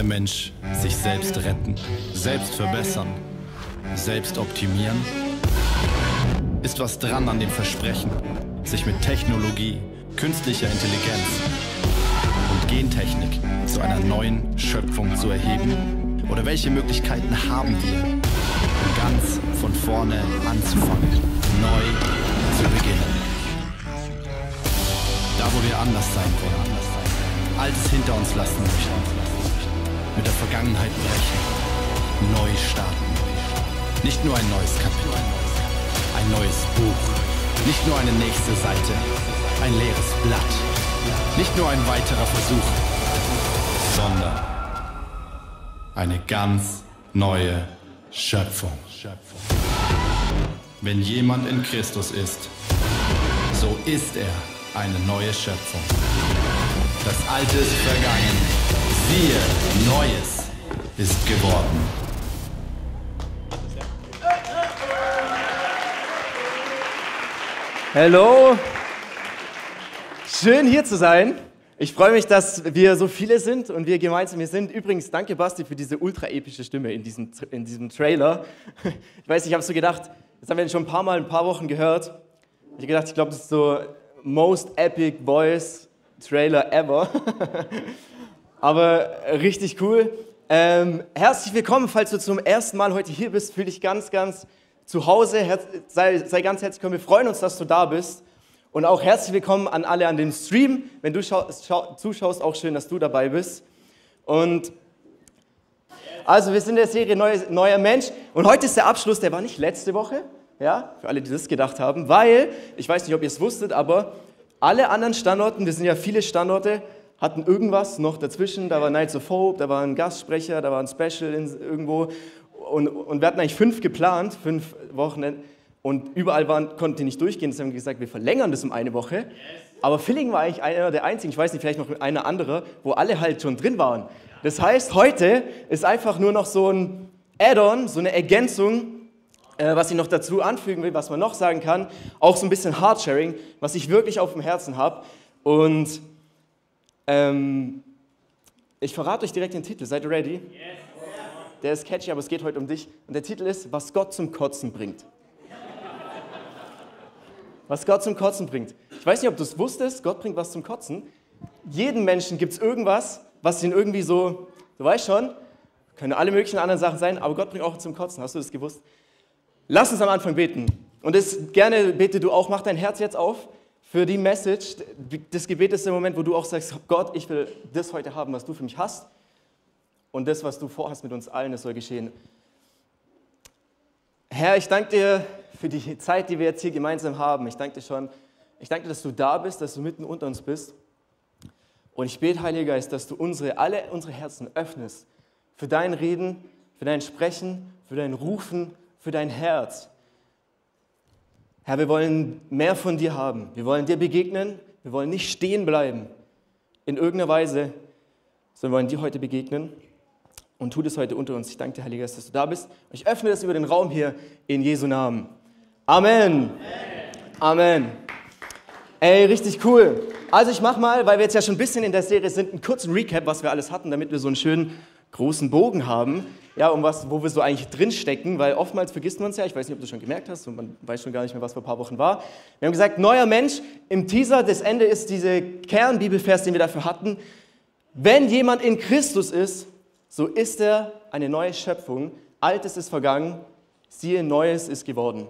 Der Mensch sich selbst retten, selbst verbessern, selbst optimieren? Ist was dran an dem Versprechen, sich mit Technologie, künstlicher Intelligenz und Gentechnik zu einer neuen Schöpfung zu erheben? Oder welche Möglichkeiten haben wir, um ganz von vorne anzufangen, neu zu beginnen? Da, wo wir anders sein wollen, Altes hinter uns lassen möchten, mit der Vergangenheit brechen, neu starten. Nicht nur ein neues Kapitel, ein neues Buch, nicht nur eine nächste Seite, ein leeres Blatt, nicht nur ein weiterer Versuch, sondern eine ganz neue Schöpfung. Wenn jemand in Christus ist, so ist er eine neue Schöpfung. Das Alte ist vergangen. Siehe, Neues ist geworden. Hallo, schön hier zu sein. Ich freue mich, dass wir so viele sind und wir gemeinsam hier sind. Übrigens, danke Basti für diese ultra epische Stimme in diesem, in diesem Trailer. Ich weiß, ich habe so gedacht, das haben wir schon ein paar Mal, ein paar Wochen gehört. Ich habe gedacht, ich glaube, das ist so most epic voice Trailer ever. Aber richtig cool. Ähm, herzlich willkommen, falls du zum ersten Mal heute hier bist. Fühl dich ganz, ganz zu Hause. Herz, sei, sei ganz herzlich willkommen. Wir freuen uns, dass du da bist. Und auch herzlich willkommen an alle an dem Stream. Wenn du zuschaust, auch schön, dass du dabei bist. Und also, wir sind in der Serie Neuer, Neuer Mensch. Und heute ist der Abschluss, der war nicht letzte Woche. Ja, für alle, die das gedacht haben. Weil, ich weiß nicht, ob ihr es wusstet, aber alle anderen Standorten, wir sind ja viele Standorte, hatten irgendwas noch dazwischen. Da war Nights of Hope, da war ein Gastsprecher, da war ein Special irgendwo. Und, und wir hatten eigentlich fünf geplant, fünf Wochenenden. Und überall waren, konnten die nicht durchgehen. Deswegen haben wir gesagt, wir verlängern das um eine Woche. Aber Filling war eigentlich einer der einzigen, ich weiß nicht, vielleicht noch einer andere, wo alle halt schon drin waren. Das heißt, heute ist einfach nur noch so ein Add-on, so eine Ergänzung äh, was ich noch dazu anfügen will, was man noch sagen kann, auch so ein bisschen Hardsharing, was ich wirklich auf dem Herzen habe. Und ähm, ich verrate euch direkt den Titel. Seid ihr ready? Der ist catchy, aber es geht heute um dich. Und der Titel ist, was Gott zum Kotzen bringt. Was Gott zum Kotzen bringt. Ich weiß nicht, ob du es wusstest, Gott bringt was zum Kotzen. Jeden Menschen gibt es irgendwas, was ihn irgendwie so, du weißt schon, können alle möglichen anderen Sachen sein, aber Gott bringt auch zum Kotzen. Hast du das gewusst? Lass uns am Anfang beten. Und das gerne bete du auch, mach dein Herz jetzt auf für die Message. Das Gebet ist der Moment, wo du auch sagst, Gott, ich will das heute haben, was du für mich hast. Und das, was du vorhast mit uns allen, das soll geschehen. Herr, ich danke dir für die Zeit, die wir jetzt hier gemeinsam haben. Ich danke dir schon, ich danke dir, dass du da bist, dass du mitten unter uns bist. Und ich bete, Heiliger Geist, dass du unsere, alle unsere Herzen öffnest für dein Reden, für dein Sprechen, für dein Rufen, für dein Herz. Herr, wir wollen mehr von dir haben. Wir wollen dir begegnen. Wir wollen nicht stehen bleiben in irgendeiner Weise, sondern wollen dir heute begegnen und tu das heute unter uns. Ich danke dir, Heiliger Geist, dass du da bist. Ich öffne das über den Raum hier in Jesu Namen. Amen. Amen. Ey, richtig cool. Also ich mache mal, weil wir jetzt ja schon ein bisschen in der Serie sind, einen kurzen Recap, was wir alles hatten, damit wir so einen schönen großen Bogen haben, ja, um was, wo wir so eigentlich drinstecken, weil oftmals vergisst man es ja, ich weiß nicht, ob du schon gemerkt hast, und man weiß schon gar nicht mehr, was vor ein paar Wochen war. Wir haben gesagt, neuer Mensch, im Teaser, das Ende ist diese Kernbibelvers, den wir dafür hatten. Wenn jemand in Christus ist, so ist er eine neue Schöpfung. Altes ist vergangen, siehe, Neues ist geworden.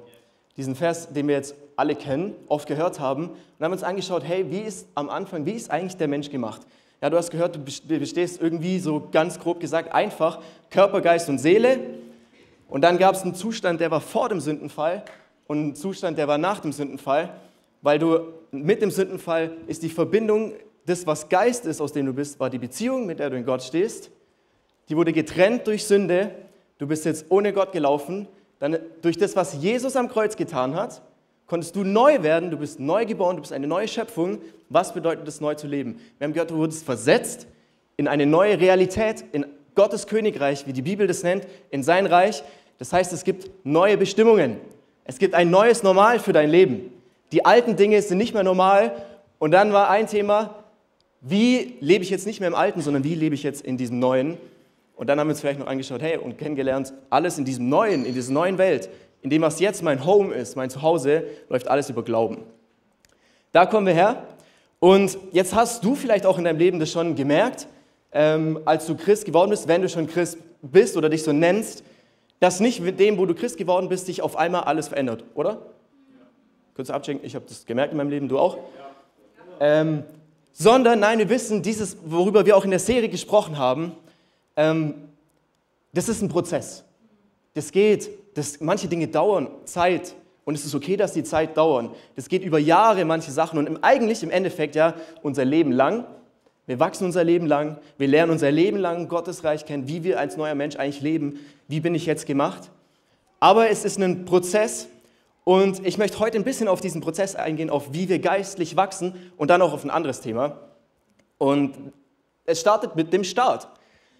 Diesen Vers, den wir jetzt alle kennen, oft gehört haben, und haben uns angeschaut, hey, wie ist am Anfang, wie ist eigentlich der Mensch gemacht? Ja, du hast gehört, du bestehst irgendwie so ganz grob gesagt einfach Körper, Geist und Seele. Und dann gab es einen Zustand, der war vor dem Sündenfall und einen Zustand, der war nach dem Sündenfall, weil du mit dem Sündenfall ist die Verbindung, das, was Geist ist, aus dem du bist, war die Beziehung, mit der du in Gott stehst. Die wurde getrennt durch Sünde. Du bist jetzt ohne Gott gelaufen. Dann durch das, was Jesus am Kreuz getan hat, konntest du neu werden, du bist neu geboren, du bist eine neue Schöpfung. Was bedeutet es, neu zu leben? Wir haben gehört, du wurdest versetzt in eine neue Realität, in Gottes Königreich, wie die Bibel das nennt, in sein Reich. Das heißt, es gibt neue Bestimmungen. Es gibt ein neues Normal für dein Leben. Die alten Dinge sind nicht mehr normal. Und dann war ein Thema, wie lebe ich jetzt nicht mehr im Alten, sondern wie lebe ich jetzt in diesem Neuen? Und dann haben wir uns vielleicht noch angeschaut, hey, und kennengelernt, alles in diesem Neuen, in dieser neuen Welt, in dem, was jetzt mein Home ist, mein Zuhause, läuft alles über Glauben. Da kommen wir her. Und jetzt hast du vielleicht auch in deinem Leben das schon gemerkt, ähm, als du Christ geworden bist, wenn du schon Christ bist oder dich so nennst, dass nicht mit dem, wo du Christ geworden bist, sich auf einmal alles verändert, oder? Ja. Kurz abchecken, ich habe das gemerkt in meinem Leben, du auch? Ja. Ähm, sondern nein, wir wissen, dieses, worüber wir auch in der Serie gesprochen haben, ähm, das ist ein Prozess. Das geht, das, manche Dinge dauern Zeit und es ist okay, dass die Zeit dauern. Das geht über Jahre, manche Sachen und eigentlich im Endeffekt ja unser Leben lang. Wir wachsen unser Leben lang, wir lernen unser Leben lang Gottes Reich kennen, wie wir als neuer Mensch eigentlich leben, wie bin ich jetzt gemacht. Aber es ist ein Prozess und ich möchte heute ein bisschen auf diesen Prozess eingehen, auf wie wir geistlich wachsen und dann auch auf ein anderes Thema. Und es startet mit dem Start.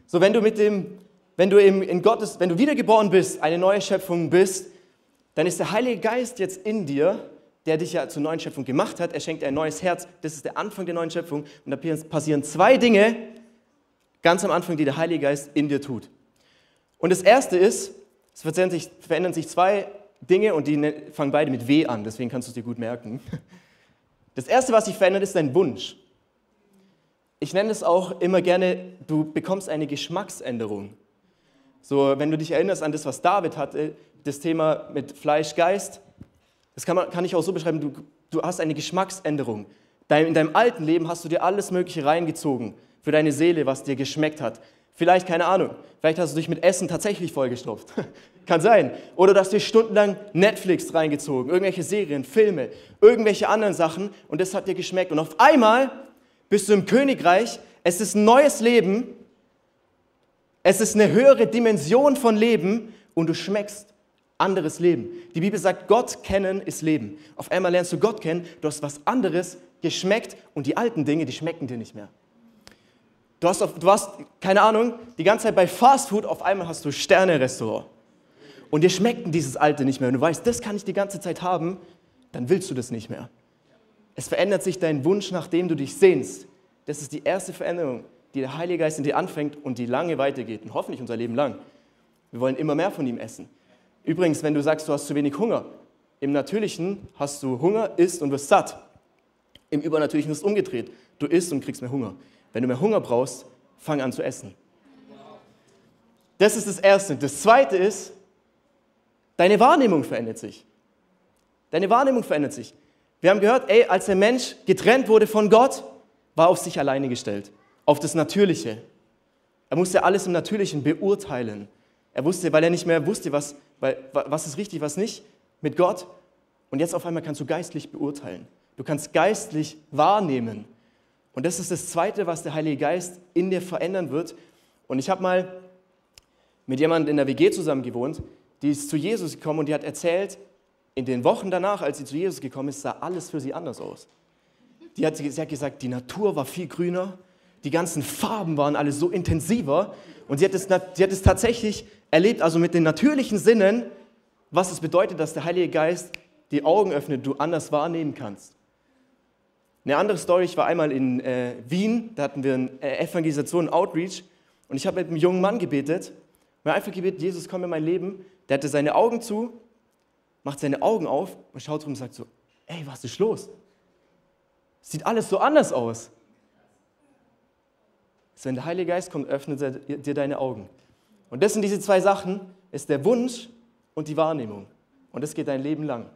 So, wenn du mit dem, wenn du in Gottes, wenn du wiedergeboren bist, eine neue Schöpfung bist, dann ist der Heilige Geist jetzt in dir, der dich ja zur neuen Schöpfung gemacht hat. Er schenkt dir ein neues Herz. Das ist der Anfang der neuen Schöpfung. Und da passieren zwei Dinge ganz am Anfang, die der Heilige Geist in dir tut. Und das erste ist, es verändern sich, verändern sich zwei Dinge und die ne, fangen beide mit W an, deswegen kannst du es dir gut merken. Das erste, was sich verändert, ist dein Wunsch. Ich nenne es auch immer gerne, du bekommst eine Geschmacksänderung. So, wenn du dich erinnerst an das, was David hatte, das Thema mit Fleisch, Geist, das kann, man, kann ich auch so beschreiben, du, du hast eine Geschmacksänderung. In deinem alten Leben hast du dir alles Mögliche reingezogen für deine Seele, was dir geschmeckt hat. Vielleicht, keine Ahnung, vielleicht hast du dich mit Essen tatsächlich vollgestopft. Kann sein. Oder du hast dir stundenlang Netflix reingezogen, irgendwelche Serien, Filme, irgendwelche anderen Sachen und das hat dir geschmeckt. Und auf einmal bist du im Königreich, es ist ein neues Leben, es ist eine höhere Dimension von Leben und du schmeckst anderes Leben. Die Bibel sagt, Gott kennen ist Leben. Auf einmal lernst du Gott kennen, du hast was anderes geschmeckt und die alten Dinge, die schmecken dir nicht mehr. Du hast, du hast, keine Ahnung, die ganze Zeit bei Fast Food, auf einmal hast du Sterne-Restaurant. Und dir schmeckt dieses Alte nicht mehr. Und du weißt, das kann ich die ganze Zeit haben, dann willst du das nicht mehr. Es verändert sich dein Wunsch, nachdem du dich sehnst. Das ist die erste Veränderung, die der Heilige Geist in dir anfängt und die lange weitergeht. Und hoffentlich unser Leben lang. Wir wollen immer mehr von ihm essen. Übrigens, wenn du sagst, du hast zu wenig Hunger, im Natürlichen hast du Hunger, isst und wirst satt. Im Übernatürlichen ist es umgedreht. Du isst und kriegst mehr Hunger. Wenn du mehr Hunger brauchst, fang an zu essen. Das ist das Erste. Das Zweite ist, deine Wahrnehmung verändert sich. Deine Wahrnehmung verändert sich. Wir haben gehört, ey, als der Mensch getrennt wurde von Gott, war auf sich alleine gestellt, auf das Natürliche. Er musste alles im Natürlichen beurteilen. Er wusste, weil er nicht mehr wusste, was, was ist richtig, was nicht, mit Gott. Und jetzt auf einmal kannst du geistlich beurteilen. Du kannst geistlich wahrnehmen. Und das ist das Zweite, was der Heilige Geist in dir verändern wird. Und ich habe mal mit jemandem in der WG zusammen gewohnt, die ist zu Jesus gekommen und die hat erzählt, in den Wochen danach, als sie zu Jesus gekommen ist, sah alles für sie anders aus. Die hat, sie hat gesagt, die Natur war viel grüner, die ganzen Farben waren alle so intensiver und sie hat es, sie hat es tatsächlich erlebt, also mit den natürlichen Sinnen, was es bedeutet, dass der Heilige Geist die Augen öffnet, du anders wahrnehmen kannst. Eine andere Story, ich war einmal in äh, Wien, da hatten wir eine äh, Evangelisation, Outreach und ich habe mit einem jungen Mann gebetet, mir einfach gebetet, Jesus, komm in mein Leben. Der hatte seine Augen zu, macht seine Augen auf und schaut rum und sagt so, ey, was ist los? Sieht alles so anders aus. Also wenn der Heilige Geist kommt, öffnet er dir deine Augen. Und das sind diese zwei Sachen, ist der Wunsch und die Wahrnehmung. Und das geht dein Leben lang.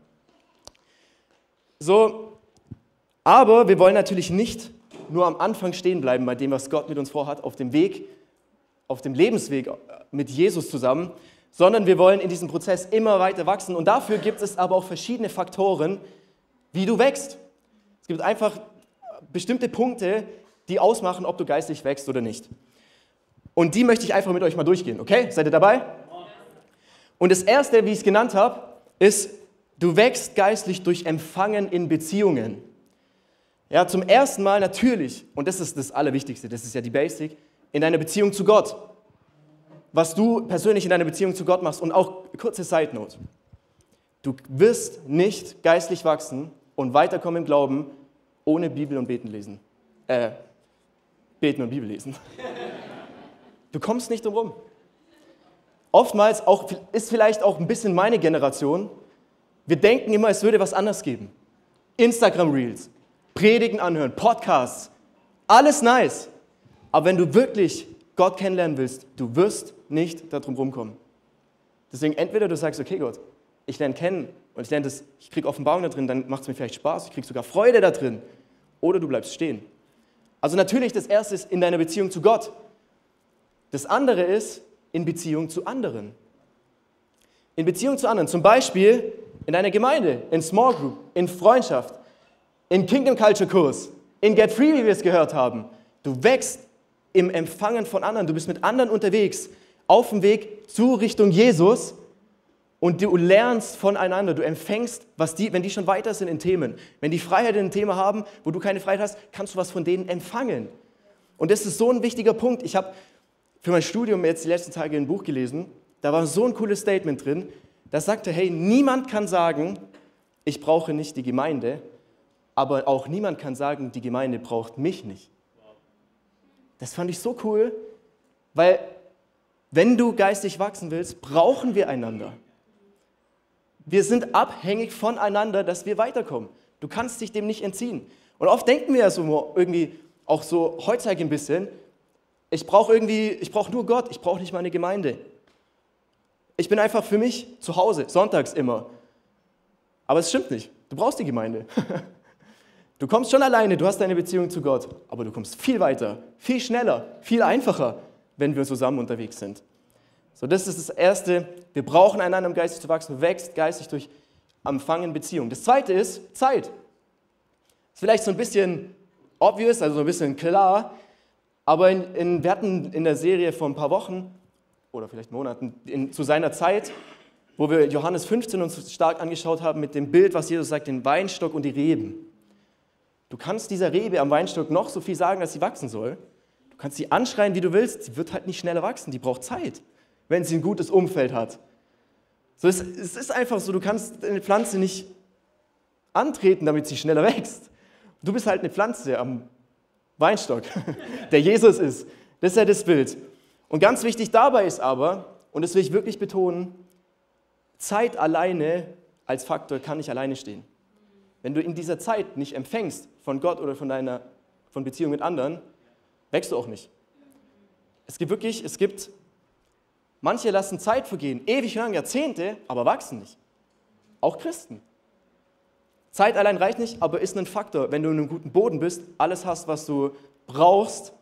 So, aber wir wollen natürlich nicht nur am Anfang stehen bleiben bei dem, was Gott mit uns vorhat, auf dem Weg, auf dem Lebensweg mit Jesus zusammen, sondern wir wollen in diesem Prozess immer weiter wachsen. Und dafür gibt es aber auch verschiedene Faktoren, wie du wächst. Es gibt einfach bestimmte Punkte, die ausmachen, ob du geistlich wächst oder nicht. Und die möchte ich einfach mit euch mal durchgehen, okay? Seid ihr dabei? Und das erste, wie ich es genannt habe, ist, du wächst geistlich durch Empfangen in Beziehungen. Ja, zum ersten Mal natürlich, und das ist das Allerwichtigste, das ist ja die Basic, in deiner Beziehung zu Gott. Was du persönlich in deiner Beziehung zu Gott machst und auch kurze Side Note. Du wirst nicht geistlich wachsen und weiterkommen im Glauben ohne Bibel und Beten lesen. Äh, beten und Bibel lesen. Du kommst nicht drum rum. Oftmals auch, ist vielleicht auch ein bisschen meine Generation. Wir denken immer, es würde was anderes geben. Instagram Reels, Predigen anhören, Podcasts, alles nice. Aber wenn du wirklich Gott kennenlernen willst, du wirst nicht darum rumkommen. Deswegen entweder du sagst, okay Gott, ich lerne kennen und ich lerne das, ich kriege Offenbarung da drin, dann macht es mir vielleicht Spaß, ich kriege sogar Freude da drin. Oder du bleibst stehen. Also natürlich, das erste ist in deiner Beziehung zu Gott. Das andere ist in Beziehung zu anderen. In Beziehung zu anderen, zum Beispiel in deiner Gemeinde, in Small Group, in Freundschaft, in Kingdom Culture Kurs, in Get Free, wie wir es gehört haben. Du wächst im Empfangen von anderen, du bist mit anderen unterwegs, auf dem Weg zu Richtung Jesus und du lernst voneinander, du empfängst, was die, wenn die schon weiter sind in Themen, wenn die Freiheit in ein Thema haben, wo du keine Freiheit hast, kannst du was von denen empfangen. Und das ist so ein wichtiger Punkt. Ich habe für mein Studium jetzt die letzten Tage ein Buch gelesen, da war so ein cooles Statement drin, das sagte, hey, niemand kann sagen, ich brauche nicht die Gemeinde, aber auch niemand kann sagen, die Gemeinde braucht mich nicht. Das fand ich so cool, weil wenn du geistig wachsen willst, brauchen wir einander. Wir sind abhängig voneinander, dass wir weiterkommen. Du kannst dich dem nicht entziehen. Und oft denken wir ja so irgendwie, auch so heutzutage ein bisschen, ich brauche irgendwie, ich brauche nur Gott, ich brauche nicht meine Gemeinde. Ich bin einfach für mich zu Hause, sonntags immer. Aber es stimmt nicht. Du brauchst die Gemeinde. Du kommst schon alleine, du hast deine Beziehung zu Gott, aber du kommst viel weiter, viel schneller, viel einfacher, wenn wir zusammen unterwegs sind. So, das ist das Erste. Wir brauchen einander, um geistig zu wachsen. Du wächst geistig durch Empfangen Beziehung. Das Zweite ist Zeit. Ist vielleicht so ein bisschen obvious, also so ein bisschen klar, aber in, in, wir hatten in der Serie vor ein paar Wochen oder vielleicht Monaten in, zu seiner Zeit, wo wir Johannes 15 uns stark angeschaut haben mit dem Bild, was Jesus sagt, den Weinstock und die Reben. Du kannst dieser Rebe am Weinstock noch so viel sagen, dass sie wachsen soll. Du kannst sie anschreien, wie du willst. Sie wird halt nicht schneller wachsen. Die braucht Zeit wenn sie ein gutes Umfeld hat. So, es, es ist einfach so, du kannst eine Pflanze nicht antreten, damit sie schneller wächst. Du bist halt eine Pflanze am Weinstock, der Jesus ist. Das ist ja das Bild. Und ganz wichtig dabei ist aber, und das will ich wirklich betonen, Zeit alleine als Faktor kann nicht alleine stehen. Wenn du in dieser Zeit nicht empfängst von Gott oder von deiner von Beziehung mit anderen, wächst du auch nicht. Es gibt wirklich, es gibt Manche lassen Zeit vergehen, ewig lang, Jahrzehnte, aber wachsen nicht. Auch Christen. Zeit allein reicht nicht, aber ist ein Faktor. Wenn du in einem guten Boden bist, alles hast, was du brauchst,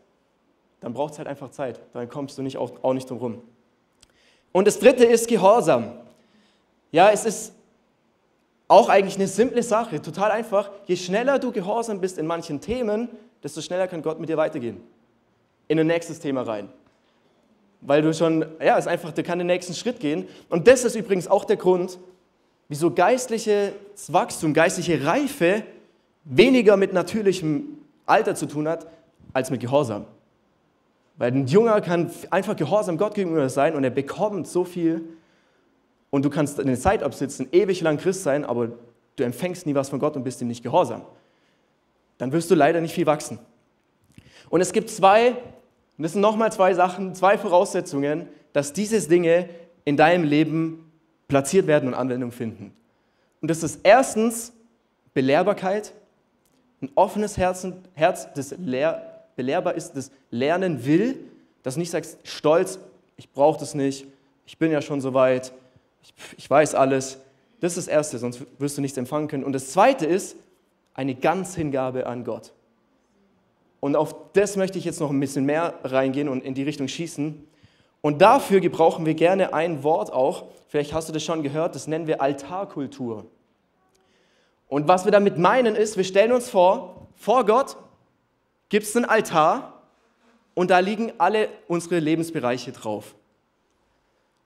dann braucht es halt einfach Zeit. Dann kommst du nicht auch, auch nicht drum rum. Und das dritte ist Gehorsam. Ja, es ist auch eigentlich eine simple Sache, total einfach. Je schneller du gehorsam bist in manchen Themen, desto schneller kann Gott mit dir weitergehen. In ein nächstes Thema rein weil du schon, ja, es ist einfach, der kann den nächsten Schritt gehen. Und das ist übrigens auch der Grund, wieso geistliches Wachstum, geistliche Reife weniger mit natürlichem Alter zu tun hat, als mit Gehorsam. Weil ein Junger kann einfach gehorsam Gott gegenüber sein und er bekommt so viel und du kannst eine Zeit absitzen, ewig lang Christ sein, aber du empfängst nie was von Gott und bist ihm nicht gehorsam. Dann wirst du leider nicht viel wachsen. Und es gibt zwei und das sind nochmal zwei Sachen, zwei Voraussetzungen, dass diese Dinge in deinem Leben platziert werden und Anwendung finden. Und das ist erstens Belehrbarkeit, ein offenes Herzen, Herz, das lehr, belehrbar ist, das lernen will, das nicht sagst, stolz, ich brauche das nicht, ich bin ja schon so weit, ich, ich weiß alles. Das ist das Erste, sonst wirst du nichts empfangen können. Und das Zweite ist eine Ganzhingabe an Gott. Und auf das möchte ich jetzt noch ein bisschen mehr reingehen und in die Richtung schießen. Und dafür gebrauchen wir gerne ein Wort auch, vielleicht hast du das schon gehört, das nennen wir Altarkultur. Und was wir damit meinen ist, wir stellen uns vor, vor Gott gibt es einen Altar und da liegen alle unsere Lebensbereiche drauf.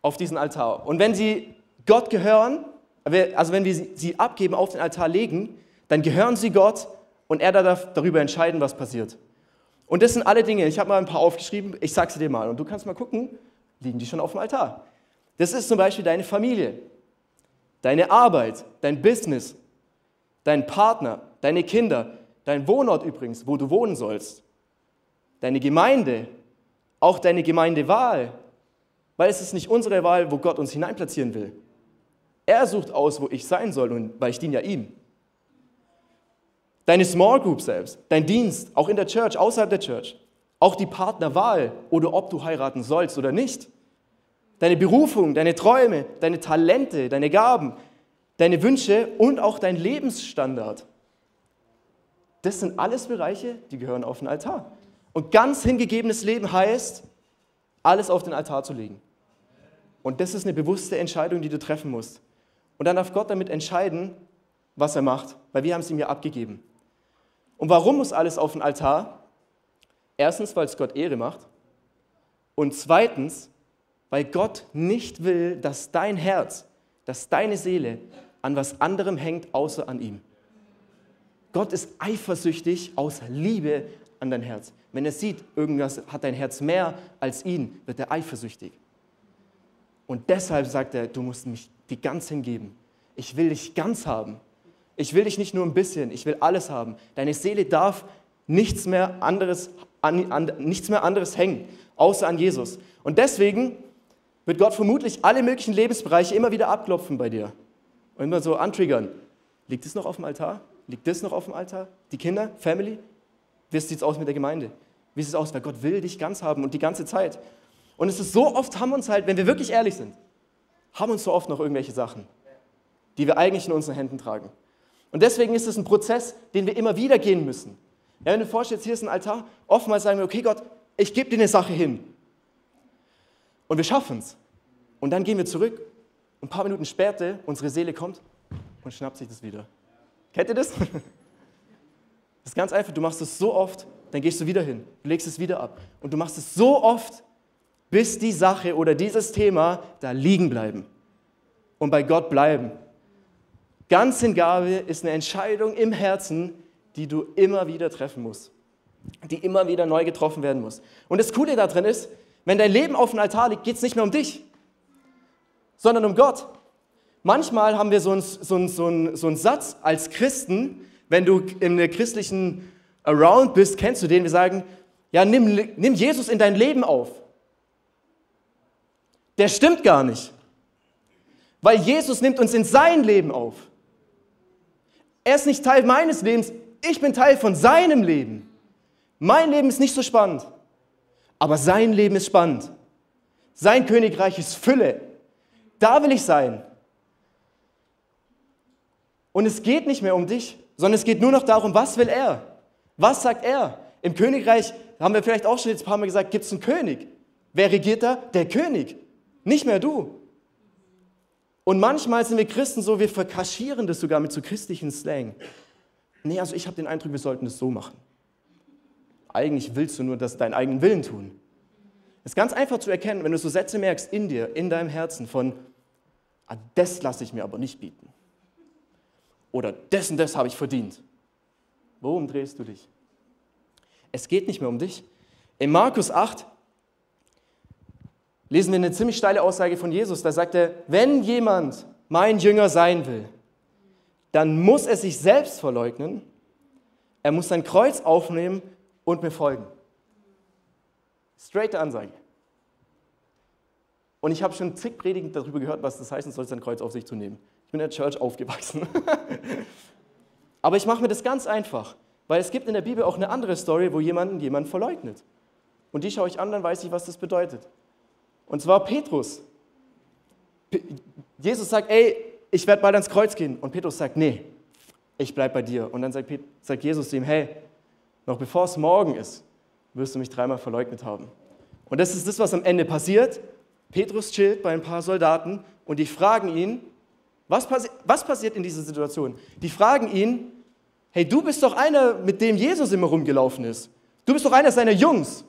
Auf diesen Altar. Und wenn sie Gott gehören, also wenn wir sie abgeben, auf den Altar legen, dann gehören sie Gott und er darf darüber entscheiden, was passiert. Und das sind alle Dinge, ich habe mal ein paar aufgeschrieben, ich sage sie dir mal und du kannst mal gucken, liegen die schon auf dem Altar. Das ist zum Beispiel deine Familie, deine Arbeit, dein Business, dein Partner, deine Kinder, dein Wohnort übrigens, wo du wohnen sollst, deine Gemeinde, auch deine Gemeindewahl, weil es ist nicht unsere Wahl, wo Gott uns hineinplatzieren will. Er sucht aus, wo ich sein soll und weil ich diene ja ihm. Deine Small Group selbst, dein Dienst, auch in der Church, außerhalb der Church, auch die Partnerwahl oder ob du heiraten sollst oder nicht. Deine Berufung, deine Träume, deine Talente, deine Gaben, deine Wünsche und auch dein Lebensstandard. Das sind alles Bereiche, die gehören auf den Altar. Und ganz hingegebenes Leben heißt, alles auf den Altar zu legen. Und das ist eine bewusste Entscheidung, die du treffen musst. Und dann darf Gott damit entscheiden, was er macht, weil wir haben es ihm ja abgegeben. Und warum muss alles auf den Altar? Erstens, weil es Gott Ehre macht. Und zweitens, weil Gott nicht will, dass dein Herz, dass deine Seele an was anderem hängt, außer an ihm. Gott ist eifersüchtig aus Liebe an dein Herz. Wenn er sieht, irgendwas hat dein Herz mehr als ihn, wird er eifersüchtig. Und deshalb sagt er, du musst mich die ganz hingeben. Ich will dich ganz haben. Ich will dich nicht nur ein bisschen, ich will alles haben. Deine Seele darf nichts mehr anderes, an, an, nichts mehr anderes hängen, außer an Jesus. Und deswegen wird Gott vermutlich alle möglichen Lebensbereiche immer wieder abklopfen bei dir und immer so antriggern. Liegt es noch auf dem Altar? Liegt das noch auf dem Altar? Die Kinder, Family? Wie sieht es aus mit der Gemeinde? Wie sieht es aus? Weil Gott will dich ganz haben und die ganze Zeit. Und es ist so oft, haben uns halt, wenn wir wirklich ehrlich sind, haben uns so oft noch irgendwelche Sachen, die wir eigentlich in unseren Händen tragen. Und deswegen ist es ein Prozess, den wir immer wieder gehen müssen. Ja, wenn du vorstellst, hier ist ein Altar, oftmals sagen wir, okay Gott, ich gebe dir eine Sache hin. Und wir schaffen es. Und dann gehen wir zurück und ein paar Minuten später, unsere Seele kommt und schnappt sich das wieder. Kennt ihr das? Das ist ganz einfach, du machst es so oft, dann gehst du wieder hin, du legst es wieder ab. Und du machst es so oft, bis die Sache oder dieses Thema da liegen bleiben und bei Gott bleiben. Ganzhingabe ist eine Entscheidung im Herzen, die du immer wieder treffen musst, die immer wieder neu getroffen werden muss. Und das Coole darin ist, wenn dein Leben auf dem Altar liegt, geht es nicht mehr um dich, sondern um Gott. Manchmal haben wir so einen, so so einen, so einen Satz als Christen, wenn du in der christlichen Around bist, kennst du den, wir sagen, ja, nimm, nimm Jesus in dein Leben auf. Der stimmt gar nicht. Weil Jesus nimmt uns in sein Leben auf. Er ist nicht Teil meines Lebens, ich bin Teil von seinem Leben. Mein Leben ist nicht so spannend, aber sein Leben ist spannend. Sein Königreich ist Fülle. Da will ich sein. Und es geht nicht mehr um dich, sondern es geht nur noch darum, was will er? Was sagt er? Im Königreich, haben wir vielleicht auch schon jetzt ein paar Mal gesagt, gibt es einen König. Wer regiert da? Der König, nicht mehr du. Und manchmal sind wir Christen so, wir verkaschieren das sogar mit so christlichen Slang. Nee, also ich habe den Eindruck, wir sollten das so machen. Eigentlich willst du nur das deinen eigenen Willen tun. Es ist ganz einfach zu erkennen, wenn du so Sätze merkst in dir, in deinem Herzen von, ah, das lasse ich mir aber nicht bieten. Oder das und das habe ich verdient. Worum drehst du dich? Es geht nicht mehr um dich. In Markus 8 lesen wir eine ziemlich steile Aussage von Jesus. Da sagt er, wenn jemand mein Jünger sein will, dann muss er sich selbst verleugnen, er muss sein Kreuz aufnehmen und mir folgen. Straighte Ansage. Und ich habe schon zig Predigten darüber gehört, was das heißen soll, sein Kreuz auf sich zu nehmen. Ich bin in der Church aufgewachsen. Aber ich mache mir das ganz einfach, weil es gibt in der Bibel auch eine andere Story, wo jemand jemanden verleugnet. Und die schaue ich an, dann weiß ich, was das bedeutet. Und zwar Petrus. Jesus sagt, ey, ich werde bald ans Kreuz gehen. Und Petrus sagt, nee, ich bleibe bei dir. Und dann sagt, Jesus zu ihm, hey, noch bevor es morgen ist, wirst du mich dreimal verleugnet haben. Und das ist das, was am Ende passiert. Petrus chillt bei ein paar Soldaten und die fragen ihn, was, passi was passiert in dieser Situation? Die fragen ihn, hey, du bist doch einer, mit dem Jesus immer rumgelaufen ist. Du bist doch einer seiner Jungs.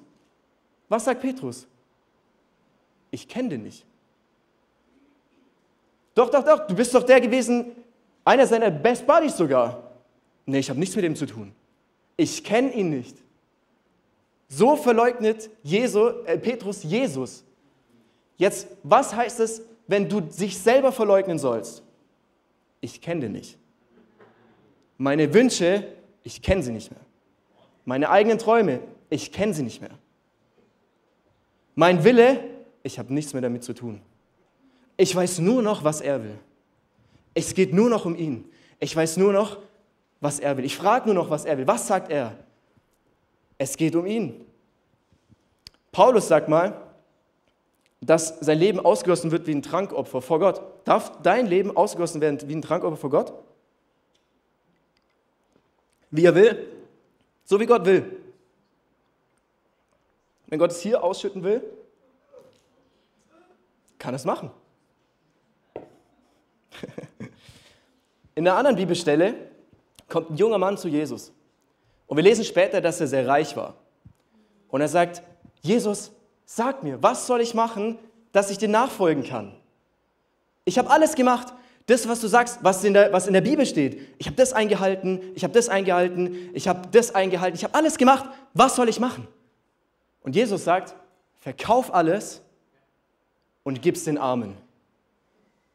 Was sagt Petrus? Ich kenne den nicht. Doch, doch, doch, du bist doch der gewesen, einer seiner Best Buddies sogar. Nee, ich habe nichts mit ihm zu tun. Ich kenne ihn nicht. So verleugnet Jesu, äh, Petrus Jesus. Jetzt, was heißt es, wenn du sich selber verleugnen sollst? Ich kenne den nicht. Meine Wünsche, ich kenne sie nicht mehr. Meine eigenen Träume, ich kenne sie nicht mehr. Mein Wille, ich habe nichts mehr damit zu tun. Ich weiß nur noch, was er will. Es geht nur noch um ihn. Ich weiß nur noch, was er will. Ich frage nur noch, was er will. Was sagt er? Es geht um ihn. Paulus sagt mal, dass sein Leben ausgegossen wird wie ein Trankopfer vor Gott. Darf dein Leben ausgegossen werden wie ein Trankopfer vor Gott? Wie er will? So wie Gott will. Wenn Gott es hier ausschütten will, kann es machen. In einer anderen Bibelstelle kommt ein junger Mann zu Jesus. Und wir lesen später, dass er sehr reich war. Und er sagt, Jesus, sag mir, was soll ich machen, dass ich dir nachfolgen kann? Ich habe alles gemacht. Das, was du sagst, was in der, was in der Bibel steht. Ich habe das eingehalten, ich habe das eingehalten, ich habe das eingehalten, ich habe alles gemacht. Was soll ich machen? Und Jesus sagt, verkauf alles und gib es den Armen.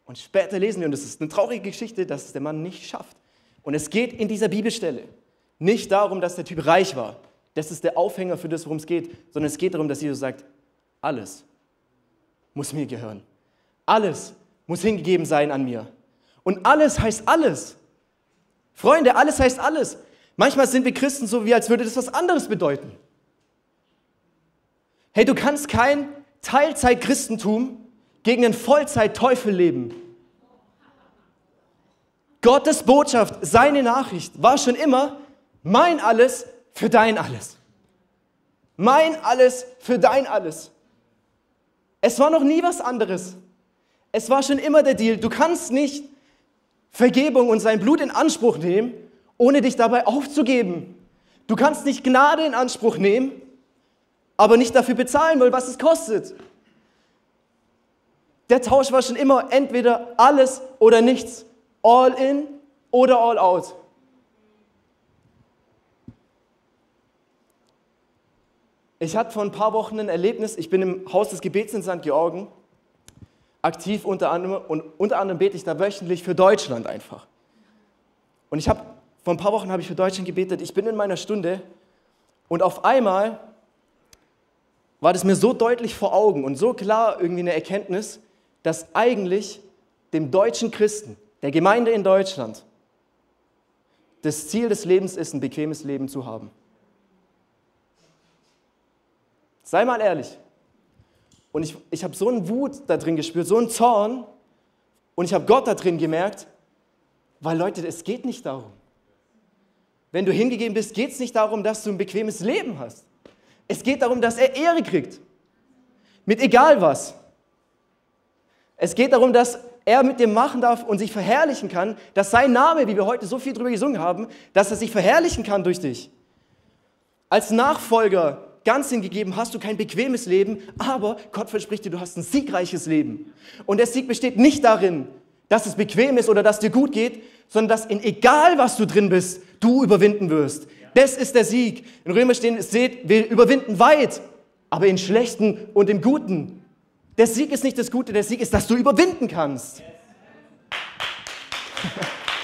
Und später lesen wir, und es ist eine traurige Geschichte, dass es der Mann nicht schafft. Und es geht in dieser Bibelstelle nicht darum, dass der Typ reich war. Das ist der Aufhänger für das, worum es geht, sondern es geht darum, dass Jesus sagt, alles muss mir gehören. Alles muss hingegeben sein an mir. Und alles heißt alles. Freunde, alles heißt alles. Manchmal sind wir Christen so, wie als würde das was anderes bedeuten. Hey, du kannst kein Teilzeit-Christentum gegen einen Vollzeit-Teufel leben. Gottes Botschaft, seine Nachricht war schon immer mein alles für dein alles. Mein alles für dein alles. Es war noch nie was anderes. Es war schon immer der Deal. Du kannst nicht Vergebung und sein Blut in Anspruch nehmen, ohne dich dabei aufzugeben. Du kannst nicht Gnade in Anspruch nehmen, aber nicht dafür bezahlen wollen, was es kostet. Der Tausch war schon immer entweder alles oder nichts. All in oder all out. Ich hatte vor ein paar Wochen ein Erlebnis, ich bin im Haus des Gebets in St. Georgen aktiv unter anderem und unter anderem bete ich da wöchentlich für Deutschland einfach. Und ich habe vor ein paar Wochen habe ich für Deutschland gebetet. Ich bin in meiner Stunde und auf einmal war das mir so deutlich vor Augen und so klar irgendwie eine Erkenntnis, dass eigentlich dem deutschen Christen, der Gemeinde in Deutschland, das Ziel des Lebens ist, ein bequemes Leben zu haben. Sei mal ehrlich. Und ich, ich habe so einen Wut da drin gespürt, so einen Zorn. Und ich habe Gott da drin gemerkt, weil Leute, es geht nicht darum. Wenn du hingegeben bist, geht es nicht darum, dass du ein bequemes Leben hast. Es geht darum, dass er Ehre kriegt. Mit egal was. Es geht darum, dass er mit dir machen darf und sich verherrlichen kann, dass sein Name, wie wir heute so viel drüber gesungen haben, dass er sich verherrlichen kann durch dich. Als Nachfolger ganz hingegeben hast du kein bequemes Leben, aber Gott verspricht dir, du hast ein siegreiches Leben. Und der Sieg besteht nicht darin, dass es bequem ist oder dass dir gut geht, sondern dass in egal was du drin bist, du überwinden wirst. Das ist der Sieg. In Römer stehen, seht, wir überwinden weit, aber in schlechten und im Guten. Der Sieg ist nicht das Gute, der Sieg ist, dass du überwinden kannst.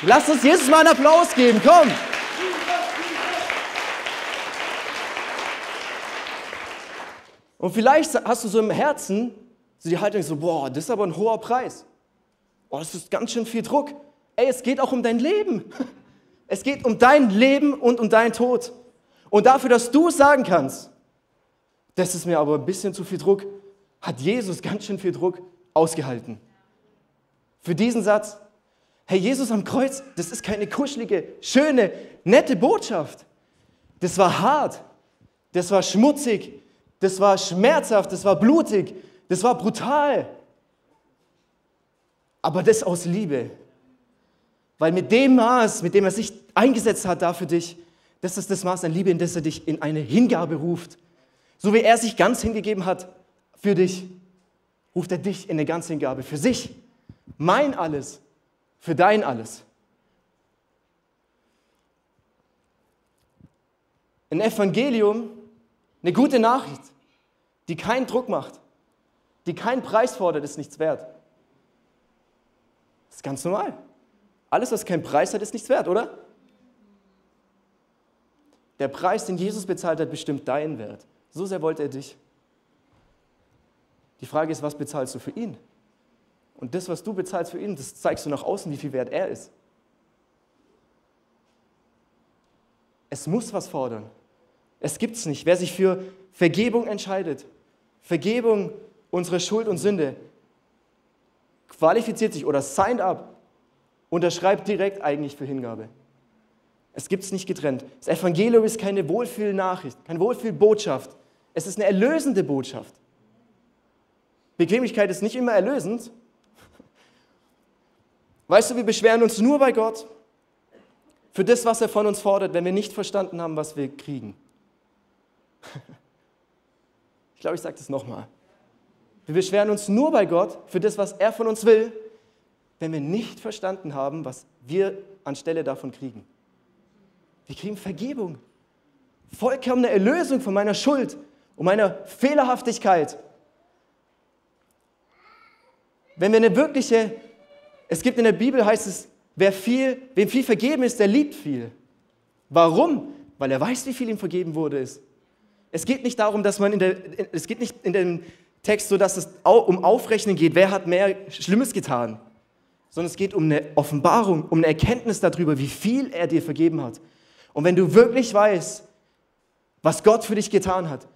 Lass uns Jesus mal einen Applaus geben, komm. Und vielleicht hast du so im Herzen so die Haltung so, boah, das ist aber ein hoher Preis. Boah, das ist ganz schön viel Druck. Ey, es geht auch um dein Leben. Es geht um dein Leben und um deinen Tod. Und dafür, dass du sagen kannst, das ist mir aber ein bisschen zu viel Druck, hat Jesus ganz schön viel Druck ausgehalten. Für diesen Satz, hey, Jesus am Kreuz, das ist keine kuschelige, schöne, nette Botschaft. Das war hart, das war schmutzig, das war schmerzhaft, das war blutig, das war brutal. Aber das aus Liebe. Weil mit dem Maß, mit dem er sich eingesetzt hat da für dich, das ist das Maß an Liebe, in das er dich in eine Hingabe ruft. So wie er sich ganz hingegeben hat für dich, ruft er dich in eine ganze Hingabe für sich. Mein alles, für dein alles. Ein Evangelium, eine gute Nachricht, die keinen Druck macht, die keinen Preis fordert, ist nichts wert. Das ist ganz normal. Alles, was keinen Preis hat, ist nichts wert, oder? Der Preis, den Jesus bezahlt hat, bestimmt deinen Wert. So sehr wollte er dich. Die Frage ist, was bezahlst du für ihn? Und das, was du bezahlst für ihn, das zeigst du nach außen, wie viel wert er ist. Es muss was fordern. Es gibt es nicht. Wer sich für Vergebung entscheidet, Vergebung unserer Schuld und Sünde, qualifiziert sich oder signed up, unterschreibt direkt eigentlich für Hingabe. Es gibt es nicht getrennt. Das Evangelium ist keine Wohlfühlnachricht, keine Wohlfühlbotschaft. Es ist eine erlösende Botschaft. Bequemlichkeit ist nicht immer erlösend. Weißt du, wir beschweren uns nur bei Gott für das, was er von uns fordert, wenn wir nicht verstanden haben, was wir kriegen. Ich glaube, ich sage das nochmal. Wir beschweren uns nur bei Gott für das, was er von uns will, wenn wir nicht verstanden haben, was wir anstelle davon kriegen. Wir kriegen Vergebung, vollkommene Erlösung von meiner Schuld und meiner Fehlerhaftigkeit. Wenn wir eine wirkliche, es gibt in der Bibel heißt es, wer viel, wem viel vergeben ist, der liebt viel. Warum? Weil er weiß, wie viel ihm vergeben wurde ist. Es geht nicht darum, dass man in der, es geht nicht in dem Text so, dass es um Aufrechnen geht, wer hat mehr Schlimmes getan, sondern es geht um eine Offenbarung, um eine Erkenntnis darüber, wie viel er dir vergeben hat. Und wenn du wirklich weißt, was Gott für dich getan hat,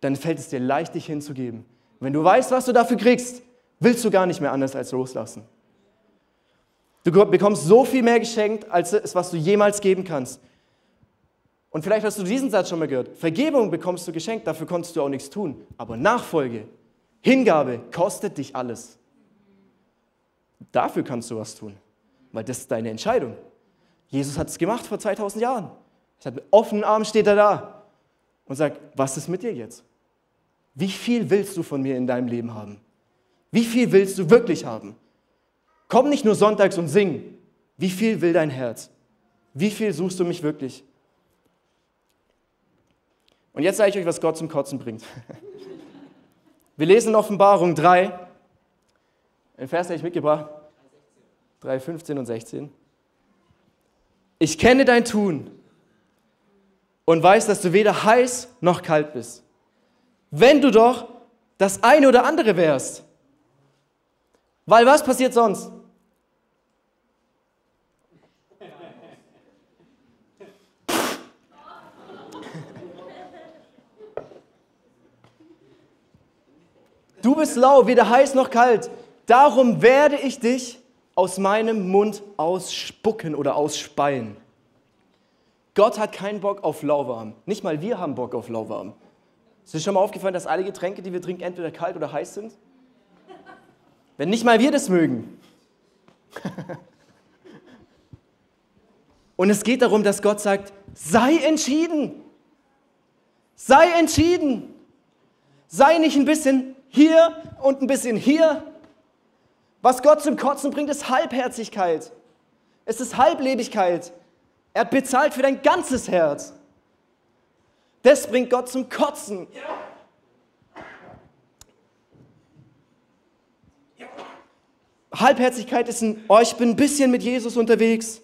dann fällt es dir leicht, dich hinzugeben. wenn du weißt, was du dafür kriegst, willst du gar nicht mehr anders als loslassen. Du bekommst so viel mehr geschenkt, als es, was du jemals geben kannst. Und vielleicht hast du diesen Satz schon mal gehört. Vergebung bekommst du geschenkt, dafür konntest du auch nichts tun. Aber Nachfolge, Hingabe kostet dich alles. Dafür kannst du was tun, weil das ist deine Entscheidung. Jesus hat es gemacht vor 2000 Jahren. Hat mit offenen Armen steht er da und sagt, was ist mit dir jetzt? Wie viel willst du von mir in deinem Leben haben? Wie viel willst du wirklich haben? Komm nicht nur sonntags und sing. Wie viel will dein Herz? Wie viel suchst du mich wirklich? Und jetzt sage ich euch, was Gott zum Kotzen bringt. Wir lesen in Offenbarung 3, den Vers, den ich mitgebracht 3, 15 und 16. Ich kenne dein Tun und weiß, dass du weder heiß noch kalt bist. Wenn du doch das eine oder andere wärst. Weil was passiert sonst? Du bist lau, weder heiß noch kalt. Darum werde ich dich aus meinem Mund ausspucken oder ausspeien. Gott hat keinen Bock auf lauwarm. Nicht mal wir haben Bock auf lauwarm. Ist dir schon mal aufgefallen, dass alle Getränke, die wir trinken, entweder kalt oder heiß sind? Wenn nicht mal wir das mögen. Und es geht darum, dass Gott sagt, sei entschieden. Sei entschieden. Sei nicht ein bisschen hier und ein bisschen hier. Was Gott zum Kotzen bringt, ist Halbherzigkeit. Es ist Halblebigkeit. Er hat bezahlt für dein ganzes Herz. Das bringt Gott zum Kotzen. Halbherzigkeit ist ein, oh, ich bin ein bisschen mit Jesus unterwegs,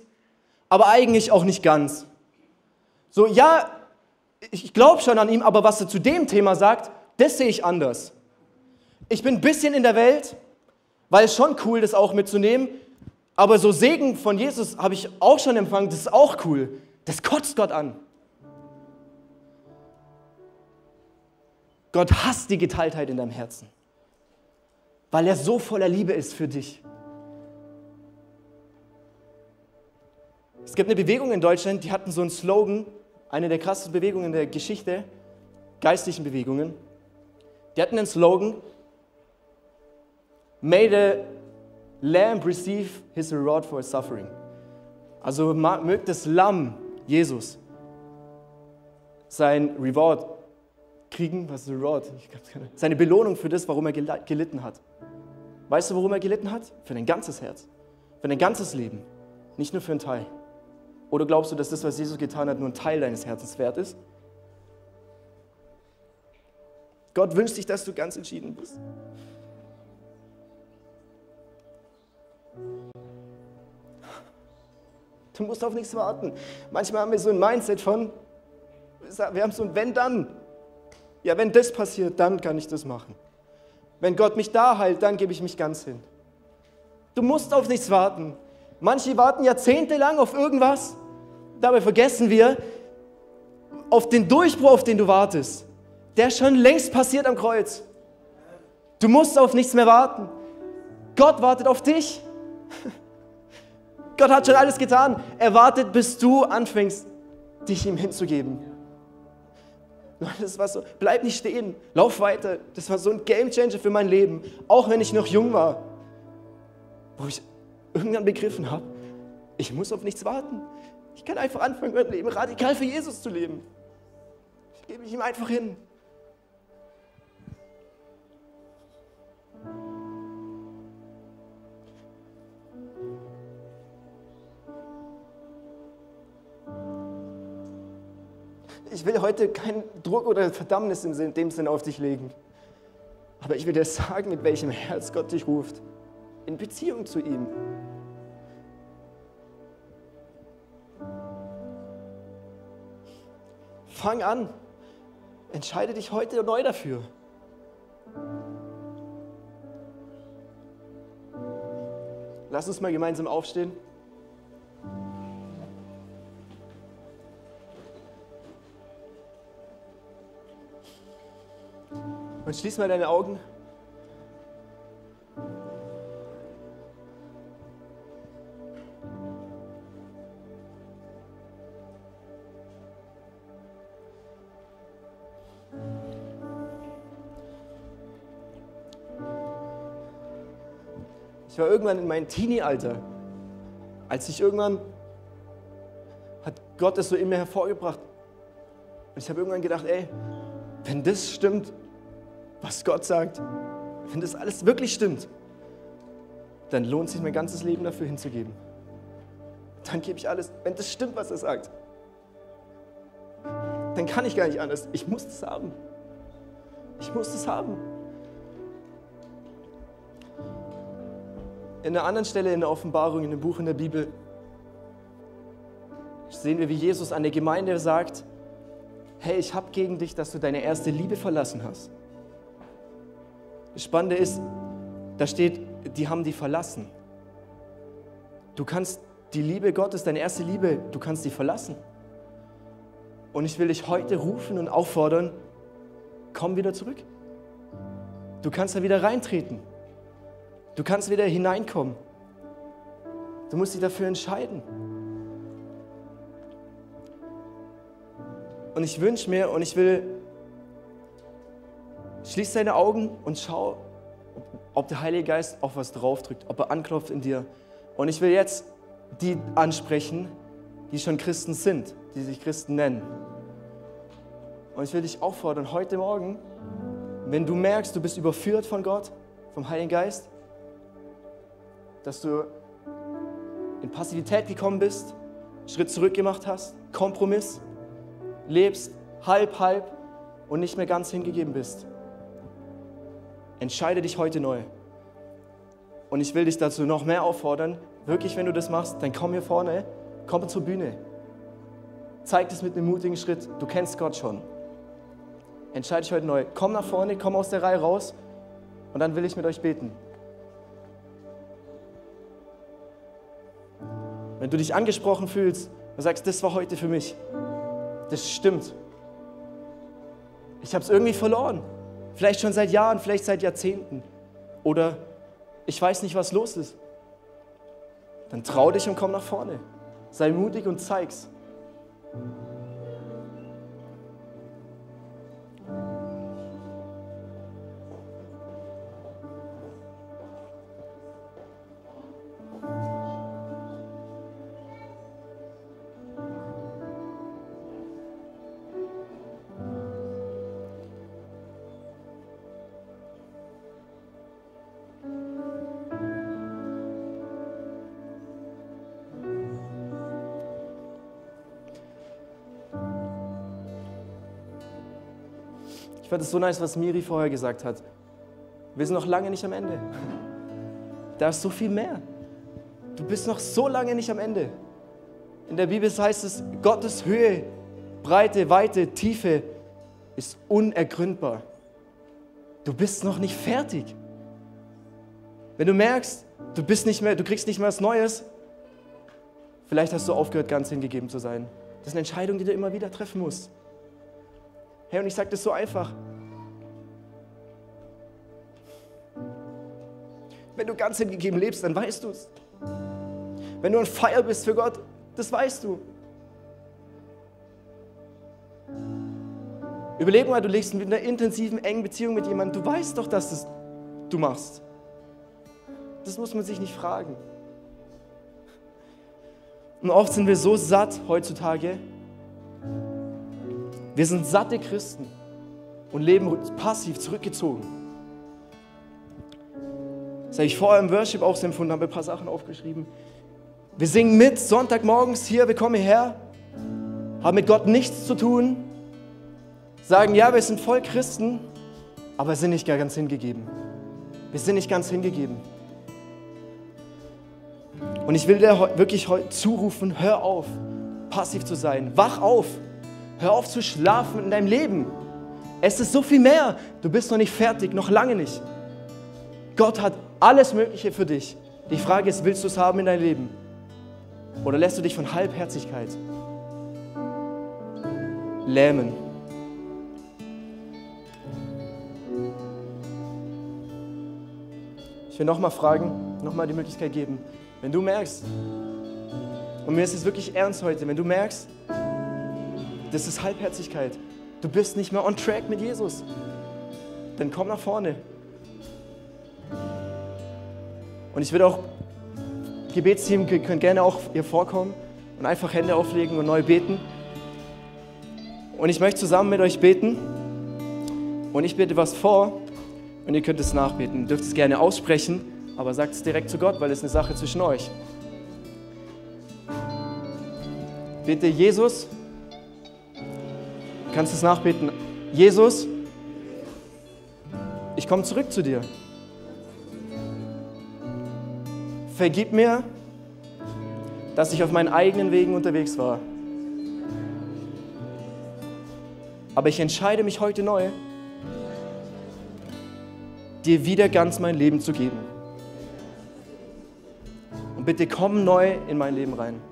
aber eigentlich auch nicht ganz. So, ja, ich glaube schon an ihm, aber was er zu dem Thema sagt, das sehe ich anders ich bin ein bisschen in der Welt, weil es schon cool, das auch mitzunehmen. Aber so Segen von Jesus habe ich auch schon empfangen, das ist auch cool. Das kotzt Gott an. Gott hasst die Geteiltheit in deinem Herzen, weil er so voller Liebe ist für dich. Es gibt eine Bewegung in Deutschland, die hatten so einen Slogan, eine der krassesten Bewegungen der Geschichte, geistlichen Bewegungen. Die hatten einen Slogan, May the lamb receive his reward for his suffering. Also mögt das Lamm, Jesus, sein Reward kriegen, was ist Reward? Seine Belohnung für das, warum er gelitten hat. Weißt du, warum er gelitten hat? Für dein ganzes Herz, für dein ganzes Leben, nicht nur für einen Teil. Oder glaubst du, dass das, was Jesus getan hat, nur ein Teil deines Herzens wert ist? Gott wünscht sich, dass du ganz entschieden bist. Du musst auf nichts warten. Manchmal haben wir so ein Mindset von, wir haben so ein Wenn dann. Ja, wenn das passiert, dann kann ich das machen. Wenn Gott mich da heilt, dann gebe ich mich ganz hin. Du musst auf nichts warten. Manche warten jahrzehntelang auf irgendwas. Dabei vergessen wir, auf den Durchbruch, auf den du wartest, der schon längst passiert am Kreuz. Du musst auf nichts mehr warten. Gott wartet auf dich. Gott hat schon alles getan. Er wartet, bis du anfängst, dich ihm hinzugeben. Das war so, bleib nicht stehen, lauf weiter. Das war so ein Gamechanger für mein Leben, auch wenn ich noch jung war. Wo ich irgendwann begriffen habe, ich muss auf nichts warten. Ich kann einfach anfangen, mein Leben radikal für Jesus zu leben. Ich gebe mich ihm einfach hin. Ich will heute keinen Druck oder Verdammnis in dem Sinn auf dich legen. Aber ich will dir sagen, mit welchem Herz Gott dich ruft. In Beziehung zu ihm. Fang an. Entscheide dich heute neu dafür. Lass uns mal gemeinsam aufstehen. Und schließ mal deine Augen. Ich war irgendwann in meinem Teenie-Alter, als ich irgendwann, hat Gott es so in mir hervorgebracht. Und ich habe irgendwann gedacht, ey, wenn das stimmt, was Gott sagt, wenn das alles wirklich stimmt, dann lohnt sich mein ganzes Leben dafür hinzugeben. Dann gebe ich alles, wenn das stimmt, was er sagt. Dann kann ich gar nicht anders. Ich muss das haben. Ich muss das haben. In einer anderen Stelle in der Offenbarung, in dem Buch in der Bibel, sehen wir, wie Jesus an der Gemeinde sagt, hey, ich habe gegen dich, dass du deine erste Liebe verlassen hast. Das Spannende ist, da steht, die haben die verlassen. Du kannst die Liebe Gottes, deine erste Liebe, du kannst die verlassen. Und ich will dich heute rufen und auffordern, komm wieder zurück. Du kannst da wieder reintreten. Du kannst wieder hineinkommen. Du musst dich dafür entscheiden. Und ich wünsche mir und ich will Schließ deine Augen und schau, ob der Heilige Geist auf was draufdrückt, ob er anklopft in dir. Und ich will jetzt die ansprechen, die schon Christen sind, die sich Christen nennen. Und ich will dich auffordern, heute Morgen, wenn du merkst, du bist überführt von Gott, vom Heiligen Geist, dass du in Passivität gekommen bist, Schritt zurück gemacht hast, Kompromiss, lebst halb, halb und nicht mehr ganz hingegeben bist. Entscheide dich heute neu. Und ich will dich dazu noch mehr auffordern, wirklich, wenn du das machst, dann komm hier vorne, komm zur Bühne. Zeig das mit einem mutigen Schritt. Du kennst Gott schon. Entscheide dich heute neu. Komm nach vorne, komm aus der Reihe raus und dann will ich mit euch beten. Wenn du dich angesprochen fühlst und sagst, das war heute für mich, das stimmt. Ich habe es irgendwie verloren. Vielleicht schon seit Jahren, vielleicht seit Jahrzehnten. Oder ich weiß nicht, was los ist. Dann trau dich und komm nach vorne. Sei mutig und zeig's. Fand es so nice, was Miri vorher gesagt hat. Wir sind noch lange nicht am Ende. Da ist so viel mehr. Du bist noch so lange nicht am Ende. In der Bibel heißt es, Gottes Höhe, Breite, Weite, Tiefe ist unergründbar. Du bist noch nicht fertig. Wenn du merkst, du bist nicht mehr, du kriegst nicht mehr was Neues, vielleicht hast du aufgehört, ganz hingegeben zu sein. Das ist eine Entscheidung, die du immer wieder treffen musst. Hey, und ich sage das so einfach. Wenn du ganz hingegeben lebst, dann weißt du es. Wenn du ein Feier bist für Gott, das weißt du. Überleg mal, du lebst mit einer intensiven, engen Beziehung mit jemandem. Du weißt doch, dass das du machst. Das muss man sich nicht fragen. Und oft sind wir so satt heutzutage. Wir sind satte Christen und leben passiv zurückgezogen. Das habe ich vorher im Worship auch so empfunden, habe ein paar Sachen aufgeschrieben. Wir singen mit, Sonntagmorgens hier, wir kommen hierher, haben mit Gott nichts zu tun, sagen, ja, wir sind voll Christen, aber sind nicht ganz hingegeben. Wir sind nicht ganz hingegeben. Und ich will dir wirklich zurufen, hör auf, passiv zu sein. Wach auf. Hör auf zu schlafen in deinem Leben. Es ist so viel mehr. Du bist noch nicht fertig, noch lange nicht. Gott hat alles Mögliche für dich. Die Frage ist, willst du es haben in deinem Leben? Oder lässt du dich von Halbherzigkeit lähmen? Ich will nochmal fragen, nochmal die Möglichkeit geben, wenn du merkst, und mir ist es wirklich ernst heute, wenn du merkst, das ist Halbherzigkeit, du bist nicht mehr on track mit Jesus, dann komm nach vorne. Und ich würde auch, Gebetsteam können gerne auch hier vorkommen und einfach Hände auflegen und neu beten. Und ich möchte zusammen mit euch beten. Und ich bete was vor und ihr könnt es nachbeten. Ihr dürft es gerne aussprechen aber sagt es direkt zu Gott, weil es eine Sache zwischen euch. Bitte Jesus, kannst es nachbeten? Jesus, ich komme zurück zu dir. Vergib mir, dass ich auf meinen eigenen Wegen unterwegs war. Aber ich entscheide mich heute neu, dir wieder ganz mein Leben zu geben. Und bitte komm neu in mein Leben rein.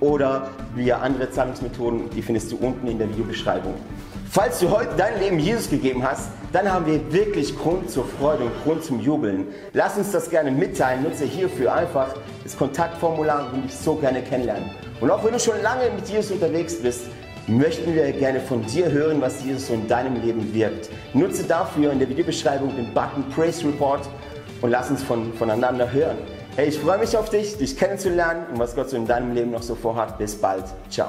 oder via andere Zahlungsmethoden. Die findest du unten in der Videobeschreibung. Falls du heute dein Leben Jesus gegeben hast, dann haben wir wirklich Grund zur Freude und Grund zum Jubeln. Lass uns das gerne mitteilen. Nutze hierfür einfach das Kontaktformular und dich so gerne kennenlernen. Und auch wenn du schon lange mit Jesus unterwegs bist, möchten wir gerne von dir hören, was Jesus in deinem Leben wirkt. Nutze dafür in der Videobeschreibung den Button Praise Report und lass uns von, voneinander hören. Hey, ich freue mich auf dich, dich kennenzulernen und was Gott so in deinem Leben noch so vorhat. Bis bald. Ciao.